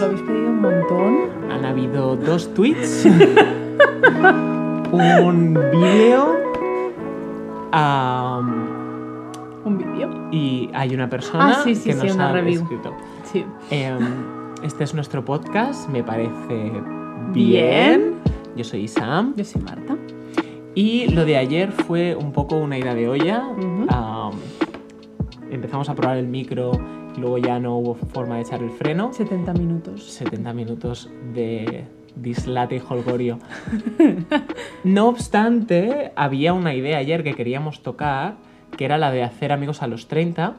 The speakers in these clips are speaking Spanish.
lo habéis pedido un montón. Han habido dos tweets, un vídeo Un vídeo. y hay una persona Ah, sí, sí, que sí, nos una ha review. escrito. Sí. Em, este es nuestro podcast, me parece bien. Bien. Yo soy Sam Yo soy Marta. y lo de ayer fue un poco una ida de olla. Empezamos a probar el micro luego ya no hubo forma de echar el freno. 70 minutos. 70 minutos de dislate y holgorio. No obstante, había una idea ayer que queríamos tocar, que era la de hacer amigos a los 30,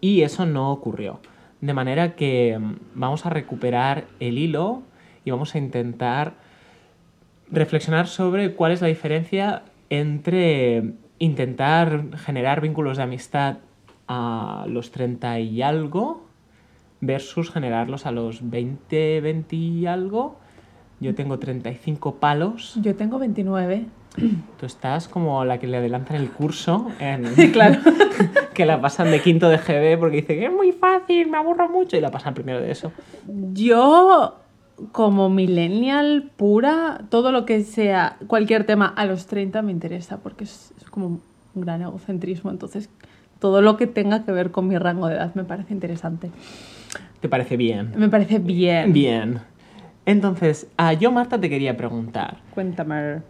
y eso no ocurrió. De manera que mm, vamos a recuperar el hilo y vamos a intentar reflexionar sobre cuál es la diferencia entre intentar generar vínculos de amistad a los 30 y algo versus generarlos a los 20, 20 y algo. Yo tengo 35 palos. Yo tengo 29. Tú estás como la que le adelantan el curso, en- claro. que la pasan de quinto de GB porque dice que es muy fácil, me aburro mucho y la pasan primero de eso. Yo, como millennial pura, todo lo que sea cualquier tema a los 30 me interesa porque es, es como un gran egocentrismo. Entonces, todo lo que tenga que ver con mi rango de edad me parece interesante. ¿Te parece bien? Me parece bien. Bien. Entonces, a yo, Marta, te quería preguntar, Cuéntame.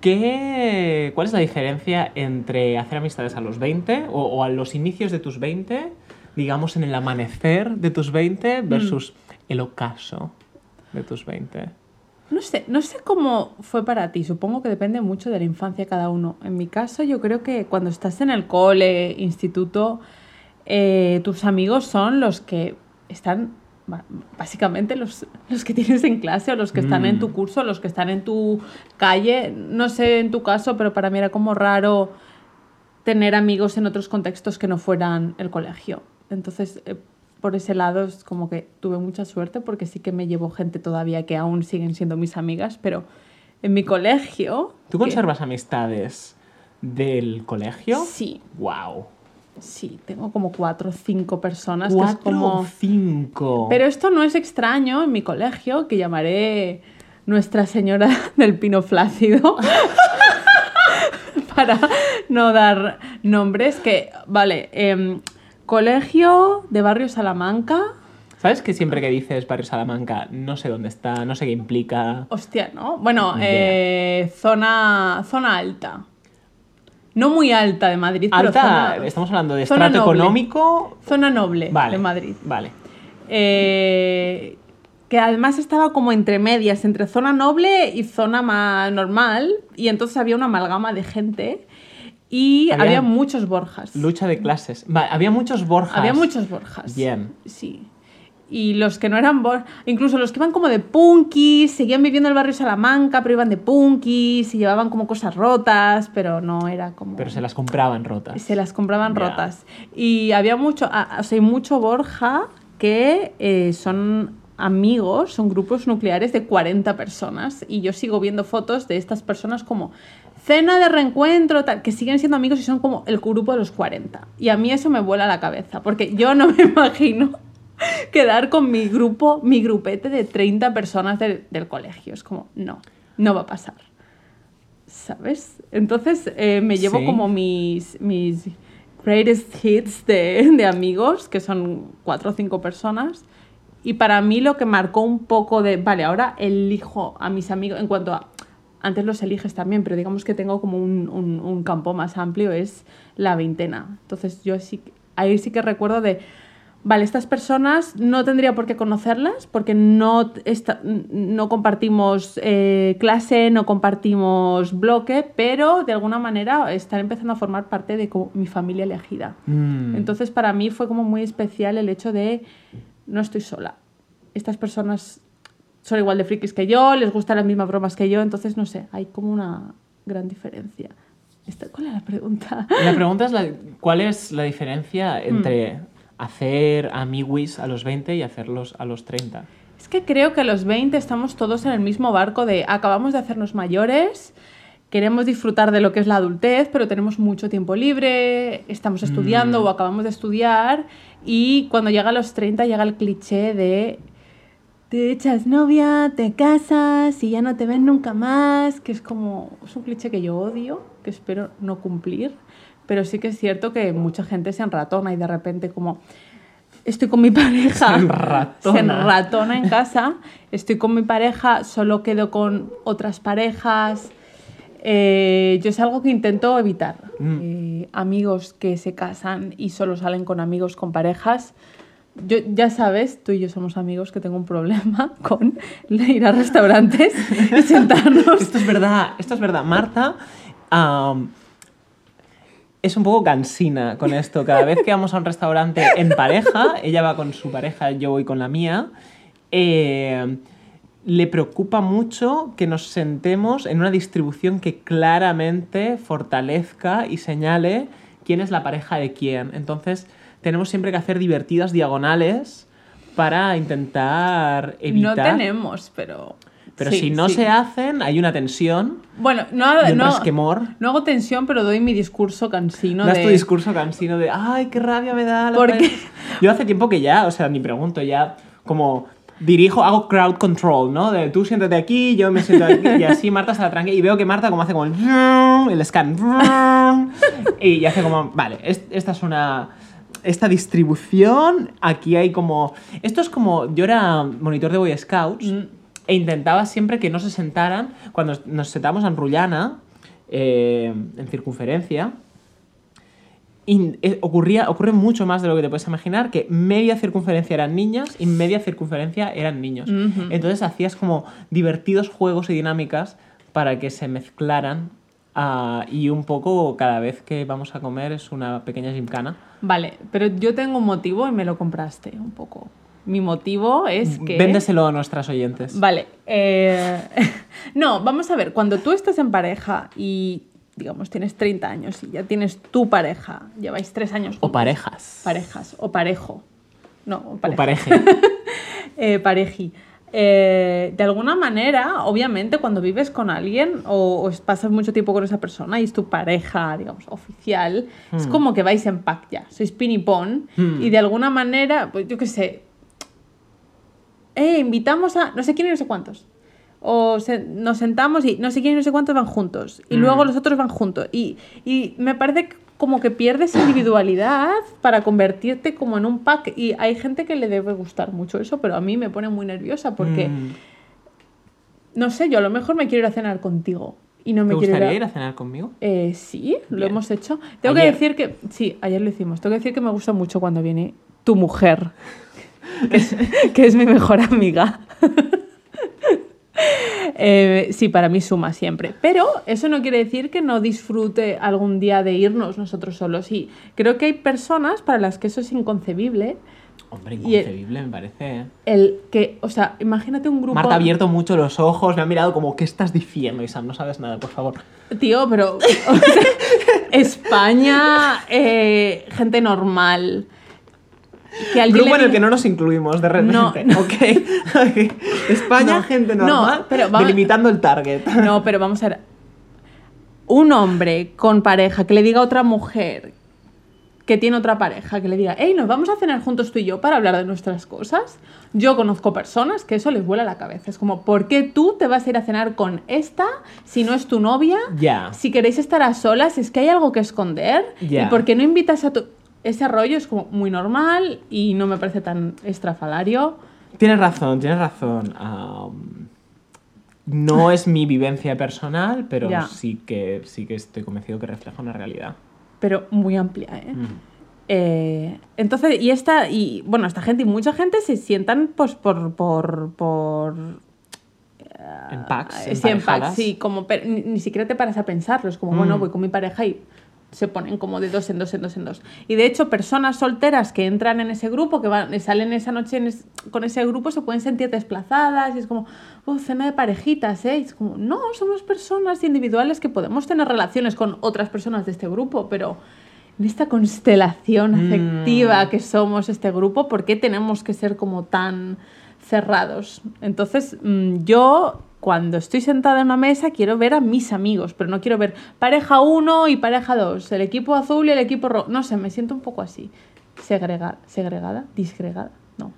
¿qué, ¿cuál es la diferencia entre hacer amistades a los 20 o, o a los inicios de tus 20, digamos en el amanecer de tus 20 versus el ocaso de tus 20? No sé, no sé cómo fue para ti. Supongo que depende mucho de la infancia de cada uno. En mi caso, yo creo que cuando estás en el cole, instituto, eh, tus amigos son los que están, básicamente los, los que tienes en clase o los que están en Mm. tu curso, los que están en tu calle. No sé en tu caso, pero para mí era como raro tener amigos en otros contextos que no fueran el colegio. Entonces, eh, por ese lado es como que tuve mucha suerte porque sí que me llevo gente todavía que aún siguen siendo mis amigas, pero en mi colegio... ¿Tú que- conservas amistades del colegio? Sí, ¡Wow! sí, tengo como cuatro o cinco personas que es Cuatro como... cinco. Pero esto no es extraño en mi colegio, que llamaré Nuestra Señora del Pino Flácido. Para no dar nombres, que, vale, em, colegio de barrio Salamanca. ¿Sabes que siempre que dices Barrio Salamanca no sé dónde está, no sé qué implica? Hostia, ¿no? Bueno, eh, zona, zona alta. No muy alta de Madrid, pero Alta, zona, estamos hablando de zona estrato noble. económico. zona noble Vale. de Madrid. Vale. Eh, que además estaba como entre medias, entre zona noble y zona más normal, y entonces había una amalgama de gente y Había había, muchos Borjas. Lucha de clases. Vale, había muchos Borjas. Había muchos Borjas. Bien. Sí. Y los que no eran Borjas, incluso los que iban como de punkis, seguían viviendo en el barrio Salamanca, pero iban de punkis y llevaban como cosas rotas, pero no era como... Pero se las compraban rotas. Se las compraban rotas. Y había mucho, o sea, hay mucho Borja que eh, son amigos, son grupos nucleares de 40 personas. Y yo sigo viendo fotos de estas personas como cena de reencuentro, tal, que siguen siendo amigos y son como el grupo de los 40. Y a mí eso me vuela la cabeza, porque yo no me imagino quedar con mi grupo, mi grupete de 30 personas del- del colegio. Es como, no, no va a pasar. ¿Sabes? Entonces eh, me llevo Sí. como mis, mis greatest hits de, de amigos, que son cuatro o cinco personas. Y para mí lo que marcó un poco de, vale, ahora elijo a mis amigos, en cuanto a, antes los eliges también, pero digamos que tengo como un, un- un campo más amplio, es la veintena. Entonces yo sí, ahí sí que recuerdo de, vale, estas personas no tendría por qué conocerlas porque no, esta- no compartimos eh, clase, no compartimos bloque, pero de alguna manera están empezando a formar parte de como mi familia elegida. Mm. Entonces para mí fue como muy especial el hecho de no estoy sola. Estas personas son igual de frikis que yo, les gustan las mismas bromas que yo, entonces no sé, hay como una gran diferencia. Esta- ¿Cuál era la pregunta? La pregunta es la- cuál es la diferencia Hmm. entre hacer amiguis a los 20 y hacerlos a los 30. Es que creo que a los 20 estamos todos en el mismo barco de acabamos de hacernos mayores, queremos disfrutar de lo que es la adultez, pero tenemos mucho tiempo libre, estamos estudiando Mm. o acabamos de estudiar y cuando llega a los 30 llega el cliché de te echas novia, te casas y ya no te ven nunca más, que es como, es un cliché que yo odio, que espero no cumplir, pero sí que es cierto que mucha gente se enratona y de repente como, estoy con mi pareja, Se enratona. se enratona en casa, estoy con mi pareja, solo quedo con otras parejas. Eh, yo es algo que intento evitar. Mm. Eh, amigos que se casan y solo salen con amigos, con parejas. Yo, ya sabes, tú y yo somos amigos que tengo un problema con ir a restaurantes y sentarnos. Esto es verdad, esto es verdad. Marta es un poco cansina con esto. Cada vez que vamos a un restaurante en pareja, ella va con su pareja, yo voy con la mía, eh, le preocupa mucho que nos sentemos en una distribución que claramente fortalezca y señale quién es la pareja de quién. Entonces, tenemos siempre que hacer divertidas diagonales para intentar No evitar... tenemos, pero... Pero sí, si no sí. se hacen, hay una tensión Bueno, no, y un no, no hago tensión, pero doy mi discurso cansino das de... tu discurso cansino de ¡ay, qué rabia me da! la ¿Por qué? pareja". Yo hace tiempo que ya, o sea, ni pregunto, ya como dirijo, hago crowd control, ¿no? De tú siéntate aquí, yo me siento aquí, y así Marta se la tranquila. Y veo que Marta como hace como el, el scan, y hace como, vale, es- esta es una... Esta distribución, aquí hay como... Esto es como... Yo era monitor de Boy Scouts Mm. e intentaba siempre que no se sentaran, cuando nos sentamos en Rullana, eh, en circunferencia, in- eh, ocurría, ocurre mucho más de lo que te puedes imaginar, que media circunferencia eran niñas y media circunferencia eran niños. Entonces hacías como divertidos juegos y dinámicas para que se mezclaran ah, y un poco cada vez que vamos a comer es una pequeña gimcana. Vale, pero yo tengo un motivo y me lo compraste un poco. Mi motivo es que... Véndeselo a nuestras oyentes. Vale. eh, no, vamos a ver, cuando tú estás en pareja y, digamos, tienes 30 años y ya tienes tu pareja, lleváis tres años O parejas. parejas, o parejo. No, o O pareja. pareje. eh, pareji. Eh, de alguna manera, obviamente, cuando vives con alguien o, o pasas mucho tiempo con esa persona y es tu pareja, digamos, oficial, es Hmm. como que vais en pack ya, sois pin y pon Hmm. y de alguna manera, pues yo qué sé, eh, invitamos a no sé quién y no sé cuántos. O se- nos sentamos y no sé quién y no sé cuántos van juntos. Y Mm. luego los otros van juntos. Y, y me parece que como que pierdes individualidad para convertirte como en un pack. Y hay gente que le debe gustar mucho eso, pero a mí me pone muy nerviosa porque, Mm. no sé, yo a lo mejor me quiero ir a cenar contigo. Y no me ¿Te gustaría ir ir a... a cenar conmigo? Eh, sí, lo hemos hecho. Tengo que decir que... Sí, ayer lo hicimos. Tengo que decir que me gusta mucho cuando viene tu mujer, que es, que es mi mejor amiga. Eh, sí, para mí suma siempre. Pero eso no quiere decir que no disfrute algún día de irnos nosotros solos. Y creo que hay personas para las que eso es inconcebible. Hombre, el- inconcebible me parece. ¿eh? El que, o sea, imagínate un grupo... Marta ha abierto mucho los ojos, me ha mirado como, ¿qué estás diciendo, Isam? No sabes nada, por favor. Tío, pero o sea, España, eh, gente normal. Que alguien Grupo en el que no nos incluimos, de repente. No. España, No, gente no, normal, pero va- delimitando el target. No, pero vamos a ver. Un hombre con pareja que le diga a otra mujer que tiene otra pareja, que le diga, hey, nos vamos a cenar juntos tú y yo para hablar de nuestras cosas. Yo conozco personas que eso les vuela la cabeza. Es como, ¿por qué tú te vas a ir a cenar con esta si no es tu novia? Ya. Si queréis estar a solas, es que hay algo que esconder. Ya. ¿Y por qué no invitas a tu...? Ese rollo es como muy normal y no me parece tan estrafalario. Tienes razón, tienes razón. Am, no es mi vivencia personal, pero Ya. sí que, sí que estoy convencido que refleja una realidad. Pero muy amplia, ¿eh? Mm. Eh, entonces, y esta, y bueno, esta gente y mucha gente se sientan pues por, por, por En packs, eh, sí, en packs, sí, como ni siquiera te paras a pensarlo, es como, bueno, Mm. voy con mi pareja y se ponen como de dos en dos en dos en dos. Y de hecho, personas solteras que entran en ese grupo, que van, salen esa noche en es- con ese grupo, se pueden sentir desplazadas y es como, oh, cena de parejitas, ¿eh? Y es como, no, somos personas individuales que podemos tener relaciones con otras personas de este grupo, pero en esta constelación Mm. afectiva que somos este grupo, ¿por qué tenemos que ser como tan cerrados? Entonces, mm, yo cuando estoy sentada en una mesa quiero ver a mis amigos, pero no quiero ver pareja 1 y pareja 2, el equipo azul y el equipo rojo. No sé, me siento un poco así. Segregada, segregada, disgregada, no.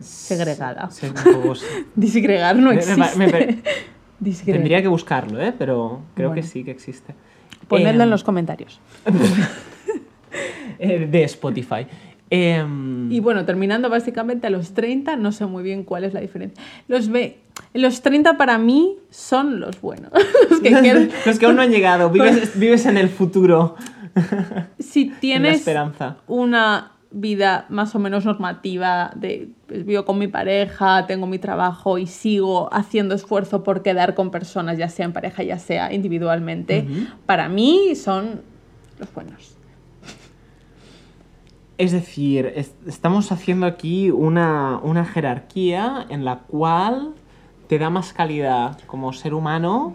segregada. Sí. Disgregar no Me- me- existe. me Disgregar. Tendría que buscarlo, ¿eh? Pero creo que sí que existe. Ponedlo en Em, los comentarios. eh, de Spotify. Em, Y bueno, terminando básicamente a los 30, no sé muy bien cuál es la diferencia. Los, ve los 30 para mí son los buenos. los que quedan- Los que aún no han llegado, vives, vives en el futuro, si tienes esperanza. una vida más o menos normativa de pues, vivo con mi pareja, tengo mi trabajo y sigo haciendo esfuerzo por quedar con personas, ya sea en pareja, ya sea individualmente, para mí son los buenos. Es decir, es- estamos haciendo aquí una, una jerarquía en la cual te da más calidad como ser humano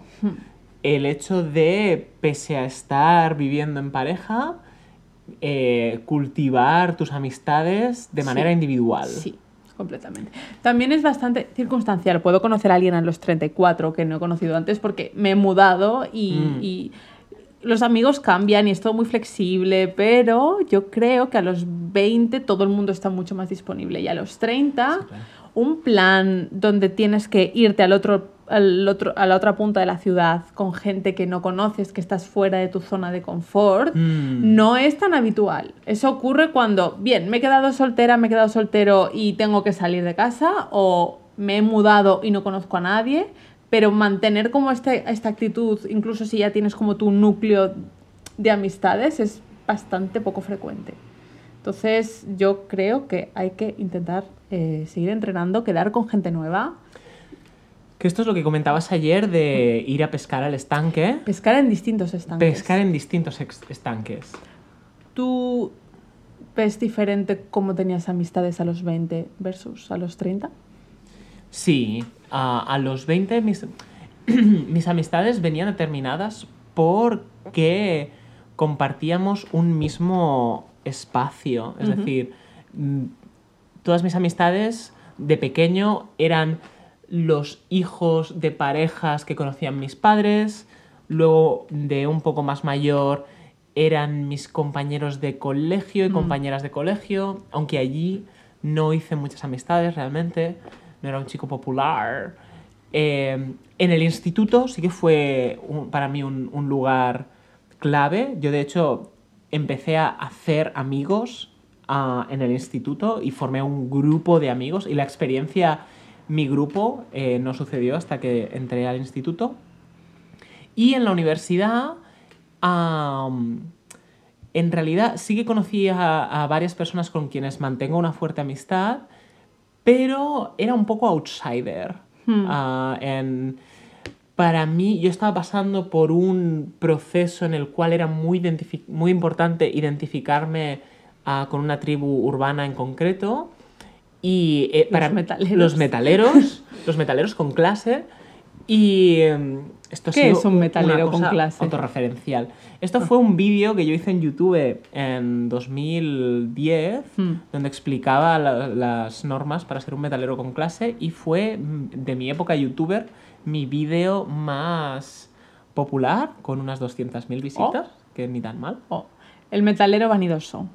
el hecho de, pese a estar viviendo en pareja, eh, cultivar tus amistades de Sí. manera individual. Sí, completamente. También es bastante circunstancial. Puedo conocer a alguien a los 34 que no he conocido antes porque me he mudado y, Mm. y los amigos cambian y es todo muy flexible, pero yo creo que a los 20 todo el mundo está mucho más disponible y a los 30 Sí, claro. un plan donde tienes que irte al otro, al otro, a la otra punta de la ciudad con gente que no conoces, que estás fuera de tu zona de confort, Mm. no es tan habitual. Eso ocurre cuando, bien, me he quedado soltera, me he quedado soltero y tengo que salir de casa, o me he mudado y no conozco a nadie, pero mantener como este, esta actitud, incluso si ya tienes como tu núcleo de amistades, es bastante poco frecuente. Entonces yo creo que hay que intentar eh, seguir entrenando, quedar con gente nueva, Que esto es lo que comentabas ayer de ir a pescar al estanque. pescar en distintos estanques. Pescar en distintos estanques. ¿Tú ves diferente cómo tenías amistades a los 20 versus a los 30? Sí, a, a los 20 mis, mis amistades venían determinadas porque compartíamos un mismo espacio. Es decir, mm, todas mis amistades de pequeño eran los hijos de parejas que conocían mis padres, luego de un poco más mayor eran mis compañeros de colegio y Mm. compañeras de colegio, aunque allí no hice muchas amistades realmente, no era un chico popular. Eh, en el instituto sí que fue para mí un, lugar clave. Yo de hecho empecé a hacer amigos ah, en el instituto y formé un grupo de amigos y la experiencia, mi grupo, eh, no sucedió hasta que entré al instituto. Y en la universidad, en realidad sí que conocí a varias personas con quienes mantengo una fuerte amistad, pero era un poco outsider. Hmm. Ah, en- para mí, yo estaba pasando por un proceso en el cual era muy, muy importante identificarme ah, con una tribu urbana en concreto. Y eh, para metaleros. los metaleros, los metaleros con clase. Y em, esto ha ¿Qué sido es un una metalero con clase? Autorreferencial. Esto fue un vídeo que yo hice en YouTube en 2010, Hmm. donde explicaba la- las normas para ser un metalero con clase y fue mm, de mi época youtuber mi vídeo más popular, con unas 200.000 visitas, que ni tan mal. Oh, el metalero vanidoso,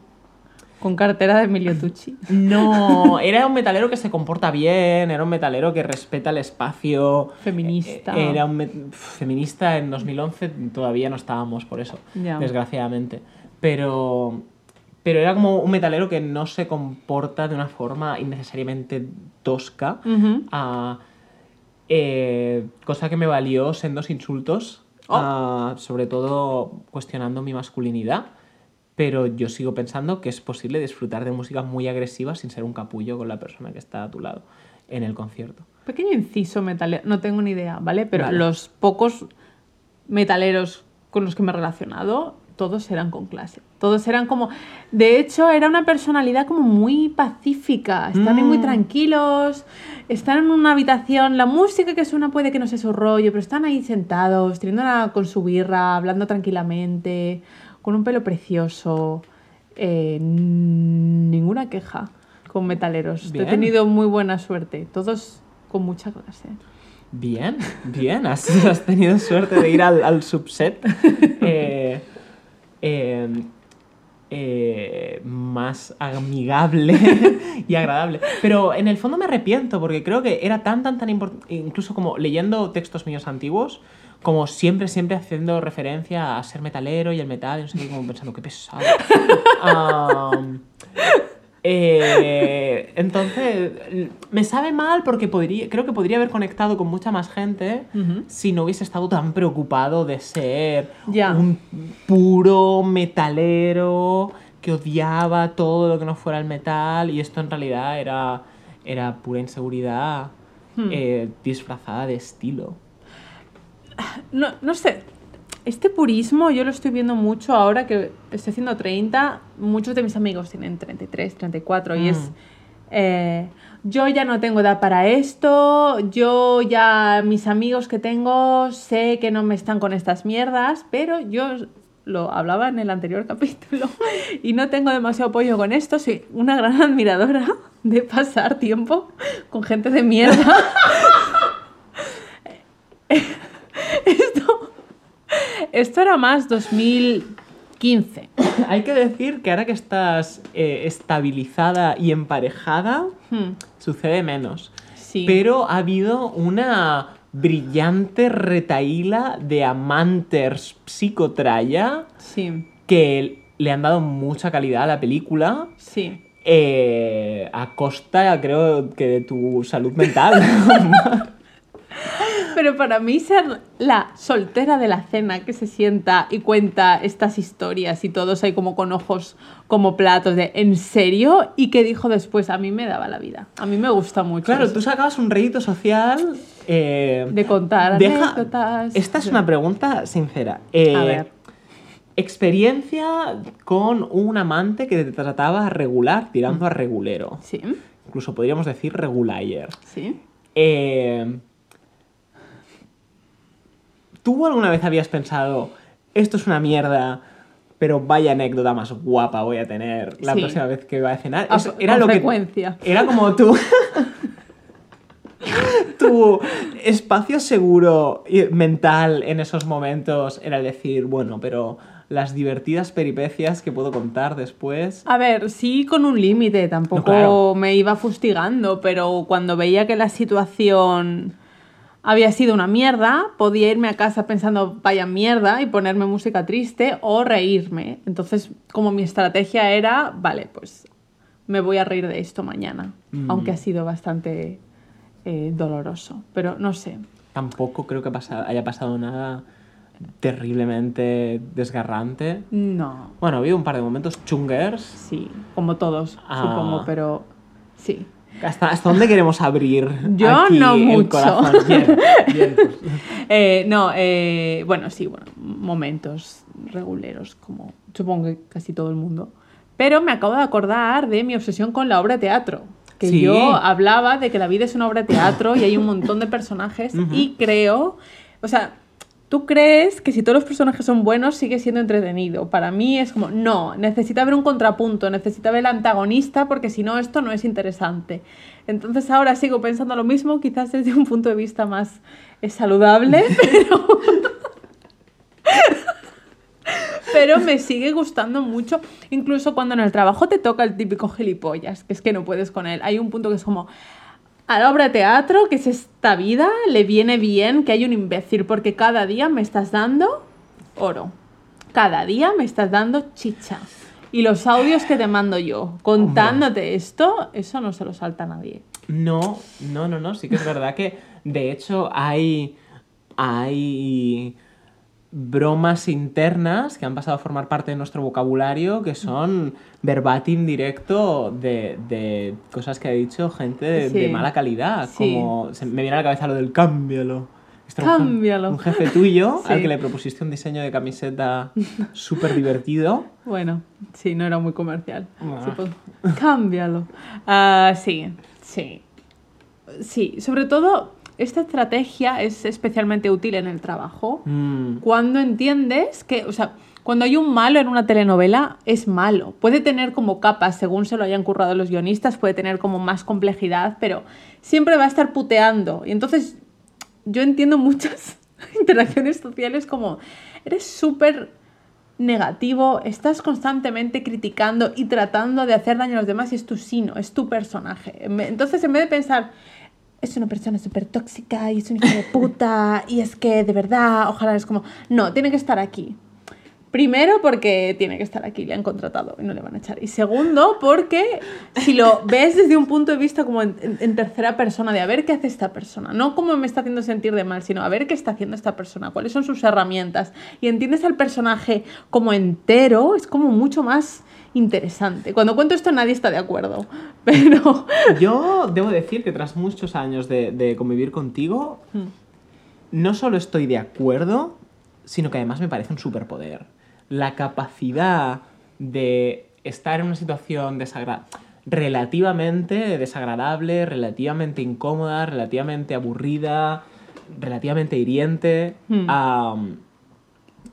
con cartera de Emilio Tucci. No, era un metalero que se comporta bien, era un metalero que respeta el espacio. Feminista. Eh, Era un feminista en 2011, todavía no estábamos por eso, desgraciadamente. Pero, pero era como un metalero que no se comporta de una forma innecesariamente tosca. Ah, eh, cosa que me valió sendos insultos, Oh. ah, sobre todo cuestionando mi masculinidad. Pero yo sigo pensando que es posible disfrutar de música muy agresiva sin ser un capullo con la persona que está a tu lado en el concierto. Pequeño inciso metalero, no tengo ni idea, ¿vale? Pero Vale. los pocos metaleros con los que me he relacionado, todos eran con clase. Todos eran como... De hecho, era una personalidad como muy pacífica. Están ahí muy Mm. tranquilos, están en una habitación, la música que suena puede que no sea su rollo, pero están ahí sentados, teniendo una, con su birra, hablando tranquilamente, con un pelo precioso. Eh, ninguna queja con metaleros. Bien. He tenido muy buena suerte. Todos con mucha clase. Bien, bien, has, has tenido suerte de ir al, al subset. Eh, eh, eh, más amigable y agradable. Pero en el fondo me arrepiento porque creo que era tan, tan, tan importante, incluso como leyendo textos míos antiguos, como siempre, siempre haciendo referencia a ser metalero y el metal, y no sé qué, como pensando, qué pesado. Eh, entonces, me sabe mal porque podría, creo que podría haber conectado con mucha más gente si no hubiese estado tan preocupado de ser un puro metalero que odiaba todo lo que no fuera el metal y esto en realidad era, era pura inseguridad Hmm. eh, disfrazada de estilo. No, no sé, este purismo yo lo estoy viendo mucho ahora que estoy haciendo 30. Muchos de mis amigos tienen 33, 34 y es... Mm. eh, yo ya no tengo edad para esto, yo ya mis amigos que tengo sé que no me están con estas mierdas, pero yo lo hablaba en el anterior capítulo y no tengo demasiado apoyo con esto, soy una gran admiradora de pasar tiempo con gente de mierda. esto, era más 2015. Hay que decir que ahora que estás eh, estabilizada y emparejada, Hmm, sucede menos. sí. Pero ha habido una brillante retaíla de amanters psicotraya Sí, que le han dado mucha calidad a la película sí. eh, a costa, creo que, de tu salud mental. Pero para mí ser la soltera de la cena que se sienta y cuenta estas historias y todos ahí como con ojos como platos de ¿en serio? Y que dijo después, a mí me daba la vida. A mí me gusta mucho. claro, eso. tú sacabas un rédito social. eh, De contar deja- anécdotas. Esta es una pregunta sincera. Eh, A ver. Experiencia con un amante que te trataba regular tirando a regulero. Sí, Incluso podríamos decir regulayer. sí. Eh, ¿Tú alguna vez habías pensado, esto es una mierda, pero vaya anécdota más guapa voy a tener la Sí. próxima vez que voy a cenar? A- Eso con que frecuencia. era como tu tu espacio seguro y mental en esos momentos era decir, bueno, pero las divertidas peripecias que puedo contar después. A ver, sí con un límite, tampoco No, claro. me iba fustigando, pero cuando veía que la situación había sido una mierda, podía irme a casa pensando vaya mierda y ponerme música triste o reírme. Entonces, como mi estrategia era, vale, pues me voy a reír de esto mañana, Mm. aunque ha sido bastante eh, doloroso, pero no sé. Tampoco creo que pasa- haya pasado nada terriblemente desgarrante. No, Bueno, ha habido un par de momentos chungers. sí, como todos, Ah. supongo, pero sí. ¿Hasta, hasta dónde queremos abrir? Yo aquí no el mucho. corazón? Bien, bien, pues. Eh, no, eh, bueno, sí, bueno, momentos reguleros, como supongo que casi todo el mundo. Pero me acabo de acordar de mi obsesión con la obra de teatro. Que Sí. yo hablaba de que la vida es una obra de teatro y hay un montón de personajes y creo, o sea, tú crees que si todos los personajes son buenos sigue siendo entretenido. Para mí es como, no, necesita haber un contrapunto, necesita haber el antagonista porque si no esto no es interesante. Entonces ahora sigo pensando lo mismo, quizás desde un punto de vista más eh, saludable, pero... Pero me sigue gustando mucho, incluso cuando en el trabajo te toca el típico gilipollas, que es que no puedes con él. Hay un punto que es como, a la obra de teatro, que es esta vida, le viene bien que hay un imbécil, porque cada día me estás dando oro. Cada día me estás dando chicha. Y los audios que te mando yo contándote esto, eso no se lo salta a nadie. No, no, no, no. Sí que es verdad que, de hecho, hay. Hay bromas internas que han pasado a formar parte de nuestro vocabulario que son verbatim directo de, de cosas que ha dicho gente de, Sí. de mala calidad. Sí. Como se me viene a la cabeza lo del cámbialo. Este Cámbialo. Un jefe tuyo al que le propusiste un diseño de camiseta súper divertido. Bueno, sí, no era muy comercial. Ah. Cámbialo. Ah, sí, sí. Sí, sobre todo, esta estrategia es especialmente útil en el trabajo. Mm, Cuando entiendes que, o sea, cuando hay un malo en una telenovela, es malo. Puede tener como capas, según se lo hayan currado los guionistas, puede tener como más complejidad, pero siempre va a estar puteando. Y entonces yo entiendo muchas interacciones sociales como, eres súper negativo, estás constantemente criticando y tratando de hacer daño a los demás y es tu sino, es tu personaje. Entonces, en vez de pensar, es una persona súper tóxica y es un hijo de puta y es que de verdad, ojalá es como, no, tiene que estar aquí. Primero porque tiene que estar aquí, le han contratado y no le van a echar. Y segundo porque si lo ves desde un punto de vista como en, tercera persona, de a ver qué hace esta persona, no cómo me está haciendo sentir de mal, sino a ver qué está haciendo esta persona, cuáles son sus herramientas, y entiendes al personaje como entero, es como mucho más interesante. Cuando cuento esto nadie está de acuerdo, pero... Yo debo decir que tras muchos años de, de convivir contigo, no solo estoy de acuerdo, sino que además me parece un superpoder. La capacidad de estar en una situación relativamente desagradable, relativamente incómoda, relativamente aburrida, relativamente hiriente, Hmm.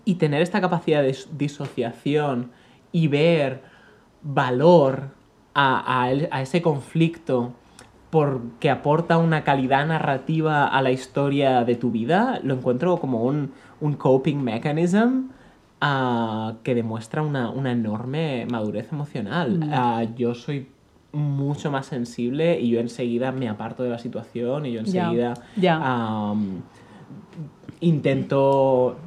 y tener esta capacidad de dis- disociación y ver valor a, a el- a ese conflicto porque aporta una calidad narrativa a la historia de tu vida, lo encuentro como un, un coping mechanism ah, que demuestra una, una enorme madurez emocional. Ah, yo soy mucho más sensible y yo enseguida me aparto de la situación y yo enseguida intento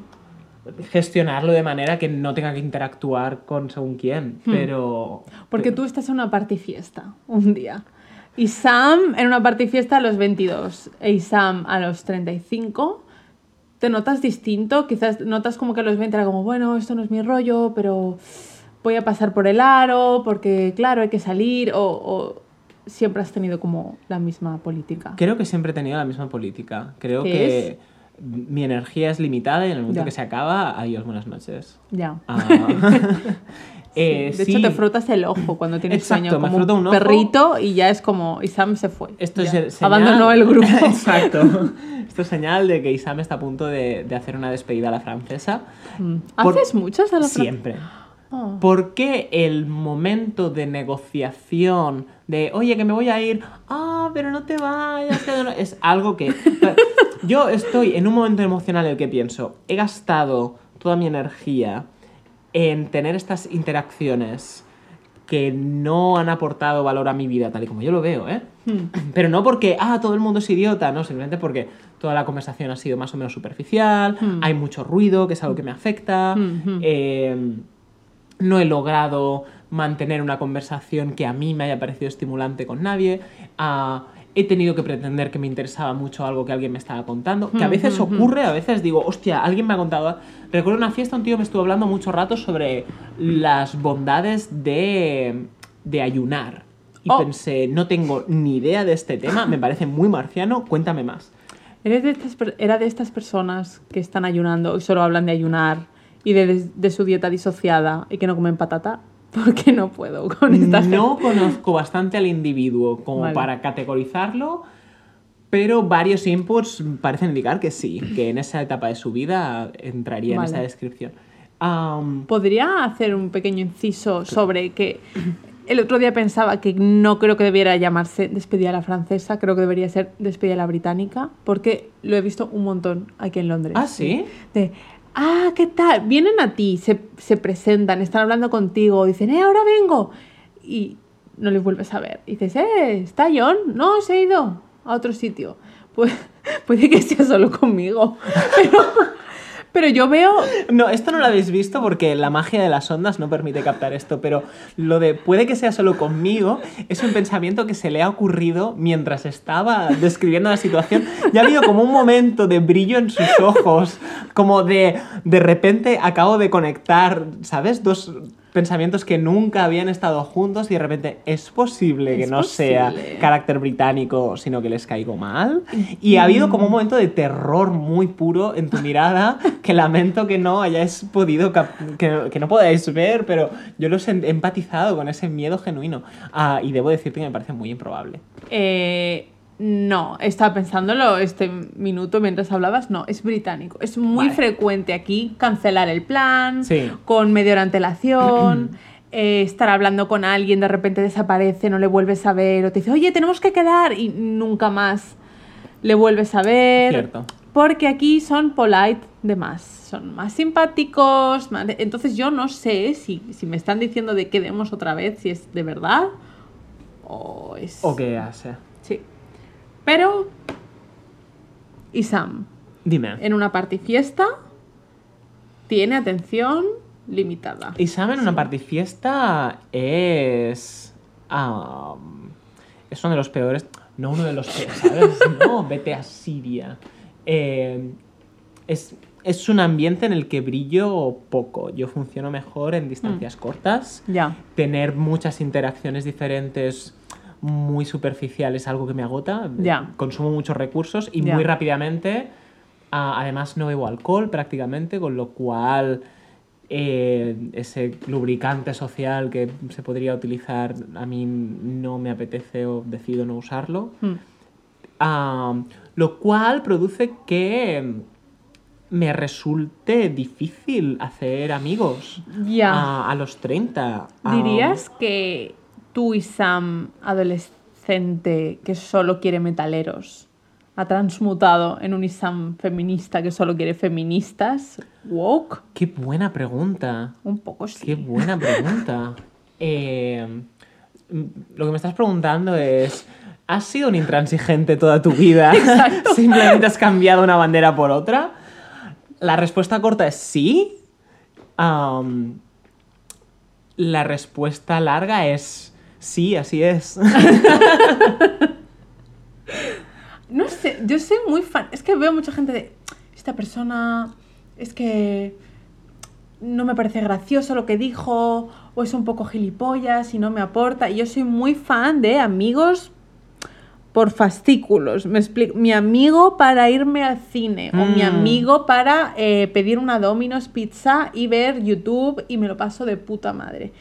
gestionarlo de manera que no tenga que interactuar con según quién, pero... Porque tú estás en una party-fiesta un día. Y Sam en una party-fiesta a los 22. Y Sam a los 35. ¿Te notas distinto? Quizás notas como que a los 20 era como, bueno, esto no es mi rollo, pero voy a pasar por el aro, porque claro, hay que salir. O, o siempre has tenido como la misma política. Creo que siempre he tenido la misma política. Creo ¿Qué que mi energía es limitada y en el momento Ya. que se acaba, adiós, buenas noches. Ya. Ah, eh, de sí, hecho, te frotas el ojo cuando tienes Exacto, sueño, como un, un perrito y ya es como, y Sam se fue. Esto es Ya. señal- Abandonó el grupo. Exacto. Esto es señal de que Isam está a punto de, de hacer una despedida a la francesa. Mm. Por- ¿Haces muchas a la fran- Siempre. Oh. ¿Por qué el momento de negociación de, oye, que me voy a ir, ah, pero no te vayas, que no-", es algo que... Yo estoy en un momento emocional en el que pienso, he gastado toda mi energía en tener estas interacciones que no han aportado valor a mi vida, tal y como yo lo veo, ¿eh? Hmm. Pero no porque, ah, todo el mundo es idiota, no, simplemente porque toda la conversación ha sido más o menos superficial, Hmm. hay mucho ruido, que es algo que me afecta, Hmm, eh, no he logrado mantener una conversación que a mí me haya parecido estimulante con nadie, ah, he tenido que pretender que me interesaba mucho algo que alguien me estaba contando, que a veces ocurre, a veces digo, hostia, alguien me ha contado... Recuerdo una fiesta, un tío me estuvo hablando mucho rato sobre las bondades de, de ayunar. Y Oh. pensé, no tengo ni idea de este tema, me parece muy marciano, cuéntame más. ¿Eres de estas, ¿Era de estas personas que están ayunando y solo hablan de ayunar y de, de su dieta disociada y que no comen patata? Porque no puedo con esta No conozco bastante al individuo como Vale. para categorizarlo, pero varios inputs parecen indicar que sí, que en esa etapa de su vida entraría en esa descripción. ¿Podría hacer un pequeño inciso sobre que el otro día pensaba que no creo que debiera llamarse despedida a la francesa, creo que debería ser despedida a la británica, porque lo he visto un montón aquí en Londres. ¿Ah, sí? De, ah, ¿qué tal? Vienen a ti, se, se presentan, están hablando contigo, dicen, eh, ahora vengo. Y no les vuelves a ver. Y dices, eh, ¿está John? No, se ha ido a otro sitio. Pues puede que sea solo conmigo. Pero, pero yo veo No, esto no lo habéis visto porque la magia de las ondas no permite captar esto, pero lo de puede que sea solo conmigo es un pensamiento que se le ha ocurrido mientras estaba describiendo la situación. Ya ha habido como un momento de brillo en sus ojos, como de de repente acabo de conectar, ¿sabes? Dos pensamientos que nunca habían estado juntos y de repente es posible que Es no sea carácter británico, sino que les caigo mal. Y ha habido como un momento de terror muy puro en tu mirada que lamento que no hayáis podido, que, que no podáis ver, pero yo los he empatizado con ese miedo genuino. Ah, y debo decirte que me parece muy improbable. Eh, no, estaba pensándolo este minuto mientras hablabas. No, es británico. Es muy Vale. frecuente aquí cancelar el plan Sí. con media hora antelación. eh, estar hablando con alguien, de repente desaparece, no le vuelves a ver, o te dice, oye, tenemos que quedar, y nunca más le vuelves a ver. Cierto. Porque aquí son polite de más, son más simpáticos. más de- Entonces yo no sé si, si me están diciendo de que demos otra vez, si es de verdad o es... ¿O qué hace? Pero... Y Sam, Dime. en una party fiesta, tiene atención limitada. Y Sam en una partifiesta es. am, es uno de los peores. No uno de los peores, ¿sabes? No, vete a Siria. Eh, es, es un ambiente en el que brillo poco. Yo funciono mejor en distancias cortas. Ya. Tener muchas interacciones diferentes muy superficiales es algo que me agota. Consumo muchos recursos y muy rápidamente. ah, además no bebo alcohol prácticamente, con lo cual eh, ese lubricante social que se podría utilizar a mí no me apetece o decido no usarlo. Mm. Ah, lo cual produce que me resulte difícil hacer amigos a, a los 30. Ah, ¿Dirías que tú y Sam, adolescente que solo quiere metaleros, ha transmutado en un Isam feminista que solo quiere feministas? ¿Woke? Qué buena pregunta. Un poco sí. Qué buena pregunta. Eh, lo que me estás preguntando es, ¿has sido un intransigente toda tu vida? ¿Simplemente has cambiado una bandera por otra? La respuesta corta es sí. La respuesta larga es sí, así es. No sé, yo soy muy fan. Es que veo mucha gente de. Esta persona. Es que. No me parece gracioso lo que dijo. O es un poco gilipollas y no me aporta. Y yo soy muy fan de amigos por fascículos. Me explico. Mi amigo para irme al cine. O mi Mm. amigo para eh, pedir una Domino's Pizza y ver YouTube y me lo paso de puta madre.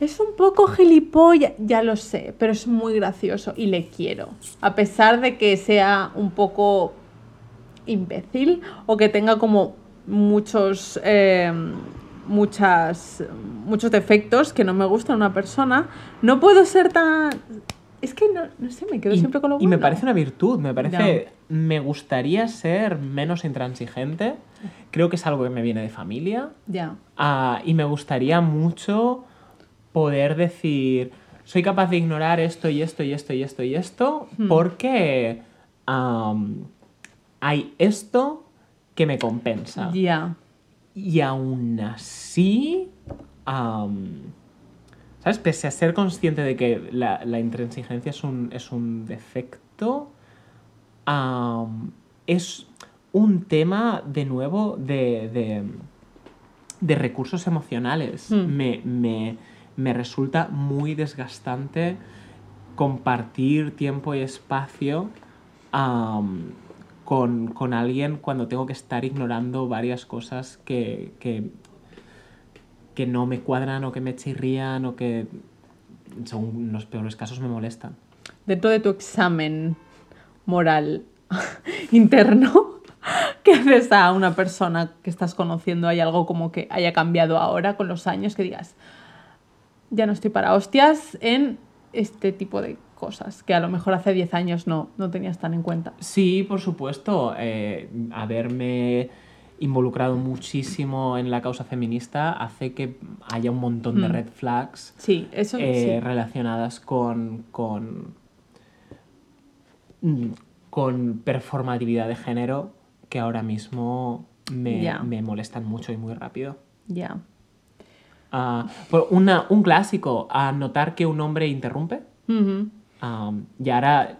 Es un poco gilipollas, ya lo sé, pero es muy gracioso y le quiero. A pesar de que sea un poco imbécil o que tenga como muchos, eh, muchas, muchos defectos que no me gustan una persona, no puedo ser tan... Es que no, no sé, me quedo y, siempre con lo y me bueno. parece una virtud, me parece... Me gustaría ser menos intransigente. Creo que es algo que me viene de familia. Ya, Ah, y me gustaría mucho poder decir, soy capaz de ignorar esto y esto y esto y esto y esto Hmm. porque hay esto que me compensa. ya, Y aún así, ¿sabes? Pese a ser consciente de que la, la intransigencia es un, es un defecto, es un tema, de nuevo, de, de, de recursos emocionales. Hmm. Me, me- me resulta muy desgastante compartir tiempo y espacio con, con alguien cuando tengo que estar ignorando varias cosas que, que, que no me cuadran o que me chirrían o que, según los peores casos, me molestan. dentro de tu examen moral interno, ¿qué haces a una persona que estás conociendo? ¿Hay algo como que haya cambiado ahora con los años que digas, ya no estoy para hostias en este tipo de cosas que a lo mejor hace 10 años no, no tenías tan en cuenta? Sí, por supuesto. eh, haberme involucrado muchísimo en la causa feminista hace que haya un montón de Mm. red flags Sí, eso eh, sí. relacionadas con, con, mm, con performatividad de género que ahora mismo me, me molestan mucho y muy rápido. Ya. Por una- un clásico, a notar que un hombre interrumpe. Ujú. Am, y ahora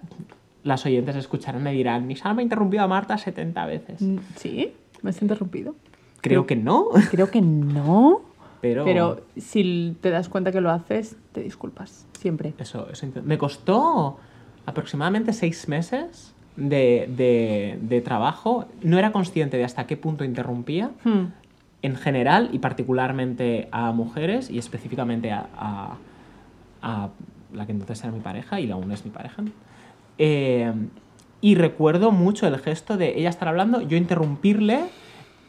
las oyentes escucharán y dirán, mi me ha interrumpido a Marta 70 veces. Mm, ¿Sí? ¿Me has interrumpido? Creo que no, Creo que no. pero, Pero si te das cuenta que lo haces, te disculpas. Siempre. eso, eso me costó aproximadamente seis meses de, de- de trabajo. No era consciente de hasta qué punto interrumpía Hmm. En general y particularmente a mujeres y específicamente a, a- a la que entonces era mi pareja y la aún es mi pareja. Eh, y recuerdo mucho el gesto de ella estar hablando, yo interrumpirle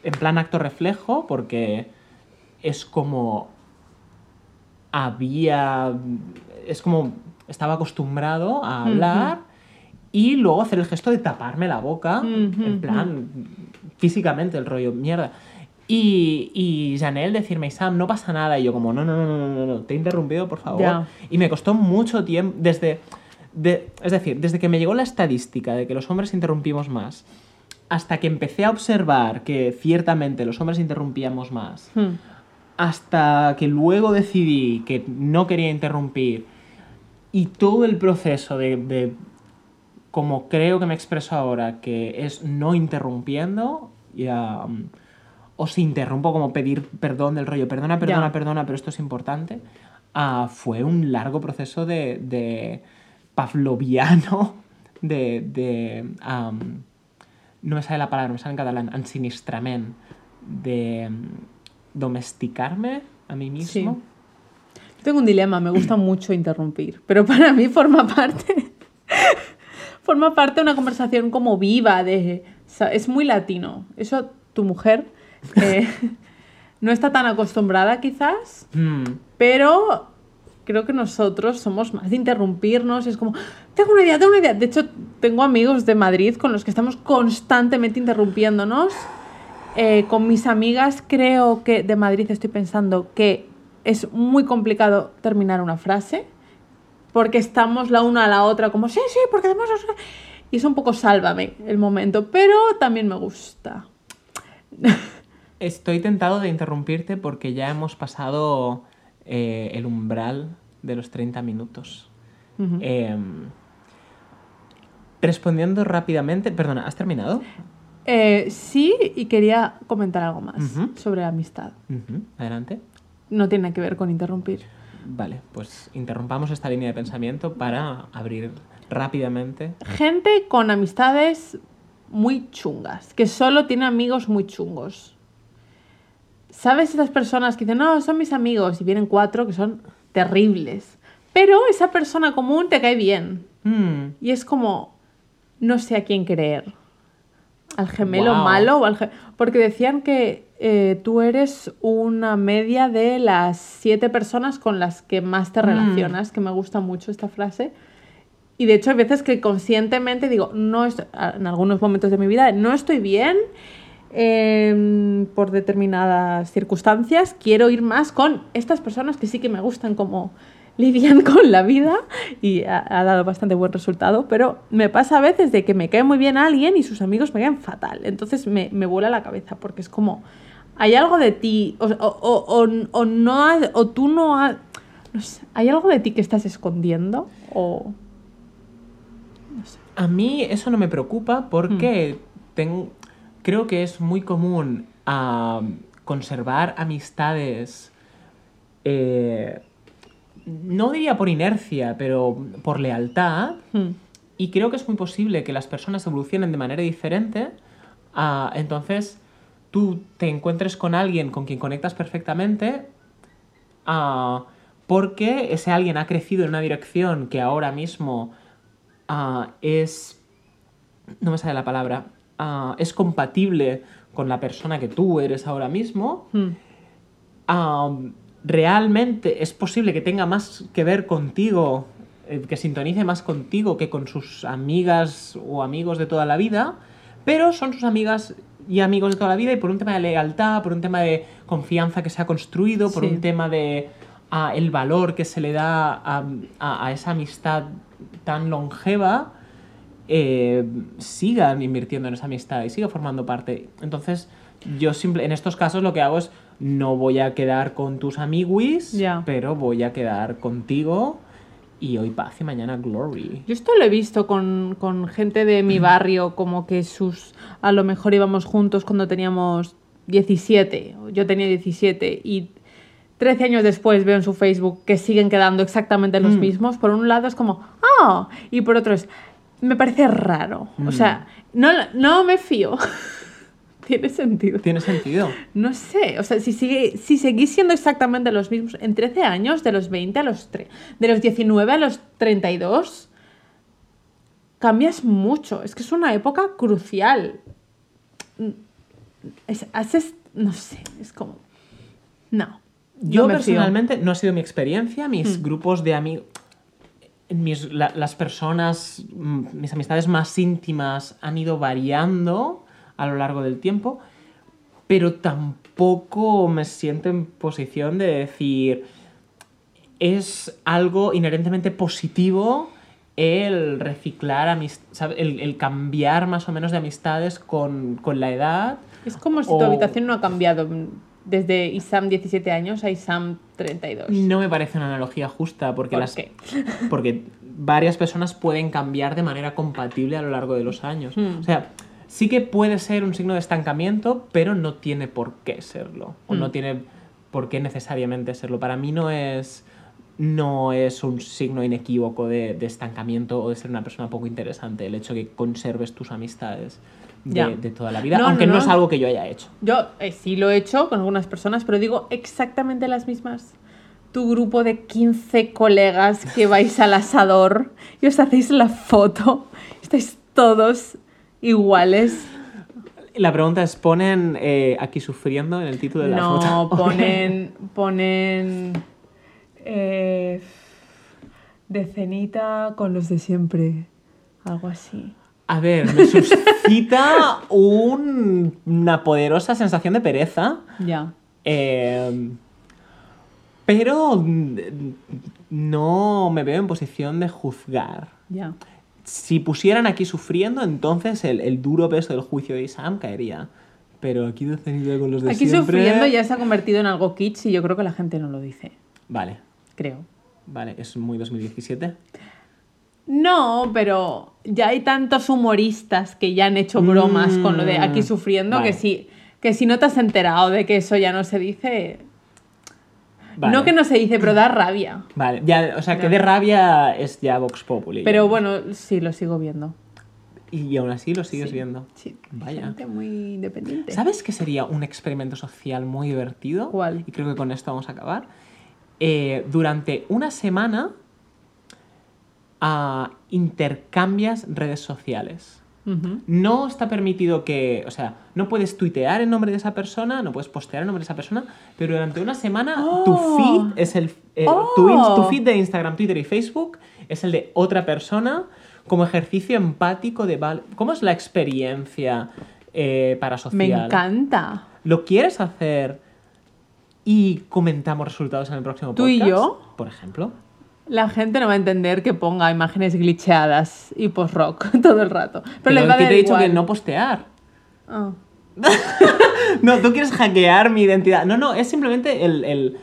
en plan acto reflejo porque es como había es como estaba acostumbrado a hablar y luego hacer el gesto de taparme la boca, en plan, físicamente el rollo, mierda. Y, y Janelle decirme, Sam, no pasa nada. Y yo como, no, no, no, no, no, no, te he interrumpido, por favor. Y me costó mucho tiempo, desde, de- es decir, desde que me llegó la estadística de que los hombres interrumpimos más, hasta que empecé a observar que ciertamente los hombres interrumpíamos más, Hmm. hasta que luego decidí que no quería interrumpir y todo el proceso de, de como creo que me expreso ahora, que es no interrumpiendo, ya, um, o si interrumpo como pedir perdón del rollo, perdona, perdona, Ya. perdona, pero esto es importante, ah, fue un largo proceso de, de pavloviano, de... de no me sale la palabra, me sale en catalán, ensinistrament, de mm, domesticarme a mí mismo. Yo tengo un dilema, me gusta mucho interrumpir, pero para mí forma parte forma parte de una conversación como viva de es muy latino. Eso tu mujer eh, no está tan acostumbrada quizás, Mm, pero creo que nosotros somos más de interrumpirnos. Es como, tengo una idea, tengo una idea. De hecho, tengo amigos de Madrid con los que estamos constantemente interrumpiéndonos. Eh, con mis amigas creo que de Madrid estoy pensando que es muy complicado terminar una frase porque estamos la una a la otra como, sí, sí, porque además... no sé qué". Y es un poco sálvame el momento, pero también me gusta. Estoy tentado de interrumpirte porque ya hemos pasado eh, el umbral de los 30 minutos. Em, respondiendo rápidamente, perdona, ¿has terminado? Eh, sí, y quería comentar algo más sobre amistad. Ujú, Adelante. No tiene que ver con interrumpir. Vale, pues interrumpamos esta línea de pensamiento para abrir rápidamente. Gente con amistades muy chungas, que solo tiene amigos muy chungos. ¿Sabes esas personas que dicen, no, son mis amigos y vienen cuatro que son terribles? Pero esa persona común te cae bien. Mm, Y es como, no sé a quién creer. Al gemelo Guau. malo o al ge- Porque decían que eh, tú eres una media de las siete personas con las que más te Mm. relacionas, que me gusta mucho esta frase. Y de hecho hay veces que conscientemente digo, no en algunos momentos de mi vida no estoy bien em, por determinadas circunstancias, quiero ir más con estas personas que sí que me gustan como lidian con la vida y ha, ha dado bastante buen resultado, pero me pasa a veces de que me cae muy bien alguien y sus amigos me caen fatal, entonces me, me vuela la cabeza porque es como, hay algo de ti, o, o- o- o- no has- o tú no has, no sé, hay algo de ti que estás escondiendo o... A mí eso no me preocupa porque ten- creo que es muy común ah, conservar amistades, eh, no diría por inercia, pero por lealtad. Hmm. Y creo que es muy posible que las personas evolucionen de manera diferente. ah, entonces, tú te encuentres con alguien con quien conectas perfectamente ah, porque ese alguien ha crecido en una dirección que ahora mismo ah, es... No me sale la palabra. Ah, es compatible con la persona que tú eres ahora mismo. Hmm. Realmente es posible que tenga más que ver contigo, eh, que sintonice más contigo que con sus amigas o amigos de toda la vida, pero son sus amigas y amigos de toda la vida y por un tema de lealtad, por un tema de confianza que se ha construido, por Sí. un tema de ah, el valor que se le da a, a- a esa amistad tan longeva, eh, sigan invirtiendo en esa amistad y siga formando parte. Entonces, yo simple, en estos casos lo que hago es no voy a quedar con tus amiguis, pero voy a quedar contigo y hoy paz y mañana glory. Yo esto lo he visto con, con gente de mi barrio, como que sus. A lo mejor íbamos juntos cuando teníamos 17, o yo tenía 17, y 13 años después veo en su Facebook que siguen quedando exactamente los Mm. mismos. Por un lado es como, ¡ah! Y por otro es, me parece raro. O Mm. sea, no, no me fío. Tiene sentido. ¿Tiene sentido? No sé, o sea, si, sigue, si seguís siendo exactamente los mismos en 13 años, de los 20 a los, tre- de los 19 a los 32, cambias mucho. Es que es una época crucial. Es, haces, no sé, es como... No. Yo no me fío. personalmente no ha sido mi experiencia, mis Mm. grupos de amigos... mis- la- las personas, mm, mis amistades más íntimas han ido variando a lo largo del tiempo, pero tampoco me siento en posición de decir es algo inherentemente positivo el reciclar, el, el cambiar más o menos de amistades con, con la edad. Es como si O- tu habitación no ha cambiado mm, desde Isam 17 años a Isam 32. No me parece una analogía justa porque, ¿Por las, qué? porque varias personas pueden cambiar de manera compatible a lo largo de los años. Hmm. O sea, sí que puede ser un signo de estancamiento, pero no tiene por qué serlo. O no Hmm. tiene por qué necesariamente serlo. Para mí no es, no es un signo inequívoco de, de estancamiento o de ser una persona poco interesante el hecho que conserves tus amistades. De, de toda la vida, No, aunque no, no, no. es algo que yo haya hecho. Yo eh, sí lo he hecho con algunas personas, pero digo exactamente las mismas. Tu grupo de 15 colegas que vais al asador y os hacéis la foto. Estáis todos iguales. La pregunta es, ¿ponen eh, aquí sufriendo en el título de la No, foto? ponen. ponen. eh, de cenita con los de siempre. Algo así. A ver, me suscita un- una poderosa sensación de pereza, Ya. eh, pero mm, no me veo en posición de juzgar. Ya. Si pusieran aquí sufriendo, entonces el, el duro peso del juicio de Isam caería. Pero aquí cenita con los de Aquí siempre... sufriendo ya se ha convertido en algo kitsch y yo creo que la gente no lo dice. Vale, Creo. vale, es muy 2017. No, pero ya hay tantos humoristas que ya han hecho bromas con lo de aquí Mm, sufriendo vale. que si, que si no te has enterado de que eso ya no se dice. Vale. No que no se dice, pero da rabia. Vale, ya, o sea, que de rabia es ya Vox Populi. Pero bueno, sí, lo sigo viendo. Y aún así lo sigues Sí, viendo. Sí, Vaya. gente muy independiente. ¿Sabes qué sería un experimento social muy divertido? ¿Cuál? Y creo que con esto vamos a acabar. Eh, durante una semana intercambias redes sociales. No está permitido que, o sea, no puedes tuitear en nombre de esa persona, no puedes postear en nombre de esa persona, pero durante una semana tu Oh. feed es el, eh, Oh. tu, feed de Instagram, Twitter y Facebook es el de otra persona como ejercicio empático de, val- ¿cómo es la experiencia eh, para social? Me encanta. ¿Lo quieres hacer y comentamos resultados en el próximo ¿Tú y podcast? yo? Por ejemplo. La gente no va a entender que ponga imágenes glitcheadas y post-rock todo el rato. Pero, les va a que te he dicho igual. que no postear. Ah. No, tú quieres hackear mi identidad. No, no, es simplemente el, el-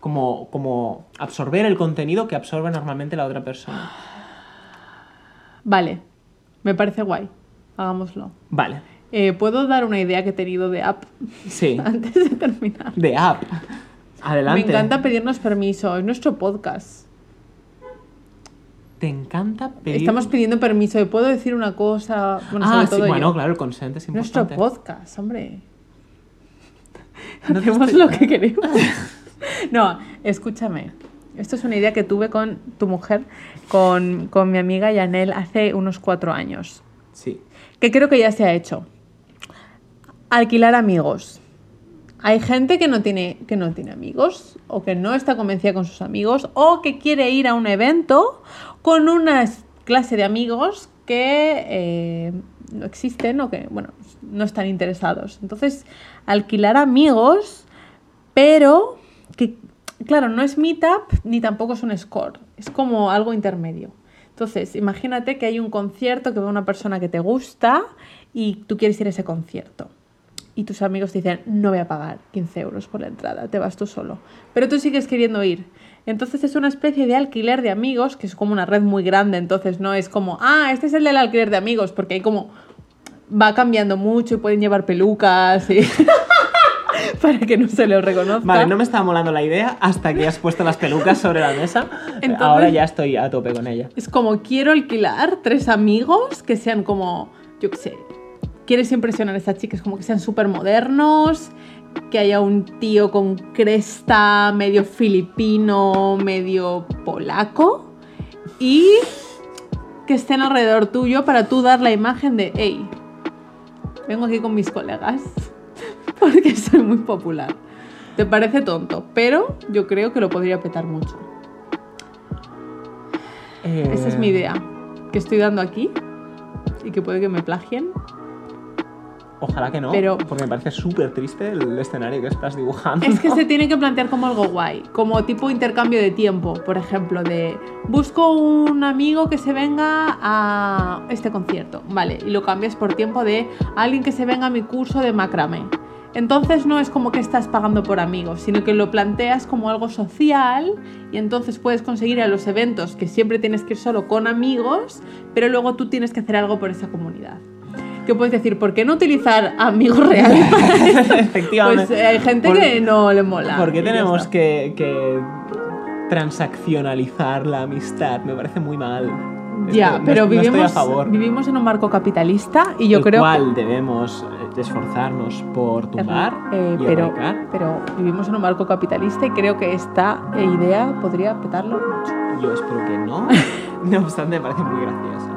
como, como absorber el contenido que absorbe normalmente la otra persona. Vale, me parece guay. Hagámoslo. Vale, Eh, ¿Puedo dar una idea que he tenido de app sí. antes de terminar? De app. Adelante. Me encanta pedirnos permiso, es nuestro podcast. Te encanta pedir... Estamos pidiendo permiso, ¿y ¿puedo decir una cosa? Bueno, sobre ah, sí, bueno, yo. claro, el consent es Nuestro importante. podcast, hombre. No Hacemos estoy- lo que queremos. no, escúchame. Esto es una idea que tuve con tu mujer, con, con mi amiga Yanel, hace unos cuatro años. Sí. que creo que ya se ha hecho. Alquilar amigos. Hay gente que no tiene, que no tiene amigos, o que no está convencida con sus amigos, o que quiere ir a un evento con una clase de amigos que eh, no existen o que, bueno, no están interesados. Entonces, alquilar amigos, pero que, claro, no es meetup ni tampoco es un score, es como algo intermedio. Entonces, imagínate que hay un concierto que va una persona que te gusta y tú quieres ir a ese concierto. Y tus amigos te dicen, no voy a pagar 15 euros por la entrada, te vas tú solo. Pero tú sigues queriendo ir. Entonces es una especie de alquiler de amigos, que es como una red muy grande, entonces no es como, ah, este es el del alquiler de amigos, porque hay como, va cambiando mucho y pueden llevar pelucas y... para que no se lo reconozca. Vale, no me estaba molando la idea hasta que has puesto las pelucas sobre la mesa. Entonces- Ahora ya estoy a tope con ella. Es como quiero alquilar tres amigos que sean como, yo qué sé, quieres impresionar a estas chicas, como que sean súper modernos, que haya un tío con cresta, medio filipino, medio polaco, y que estén alrededor tuyo para tú dar la imagen de, hey, vengo aquí con mis colegas, porque soy muy popular. Te parece tonto, pero yo creo que lo podría petar mucho. Eh, Esa es mi idea. Que estoy dando aquí y que puede que me plagien. Ojalá que no, Pero- porque me parece súper triste el escenario que estás dibujando. Es que se tiene que plantear como algo guay, como tipo intercambio de tiempo, por ejemplo, de busco un amigo que se venga a este concierto, vale, y lo cambias por tiempo de alguien que se venga a mi curso de macramé. Entonces no es como que estás pagando por amigos, sino que lo planteas como algo social y entonces puedes conseguir a los eventos que siempre tienes que ir solo con amigos, pero luego tú tienes que hacer algo por esa comunidad. ¿Qué puedes decir? ¿Por qué no utilizar amigos reales esto? Efectivamente. Pues eh, hay gente Por- que no le mola. ¿Por qué tenemos que, que transaccionalizar la amistad? Me parece muy mal. Ya, no- pero no vivimos, a favor. vivimos en un marco capitalista y yo el creo cual debemos eh, esforzarnos por tumbar Eh, y pero, pero vivimos en un marco capitalista y creo que esta idea podría petarlo mucho. Yo espero que no. No obstante, me parece muy graciosa.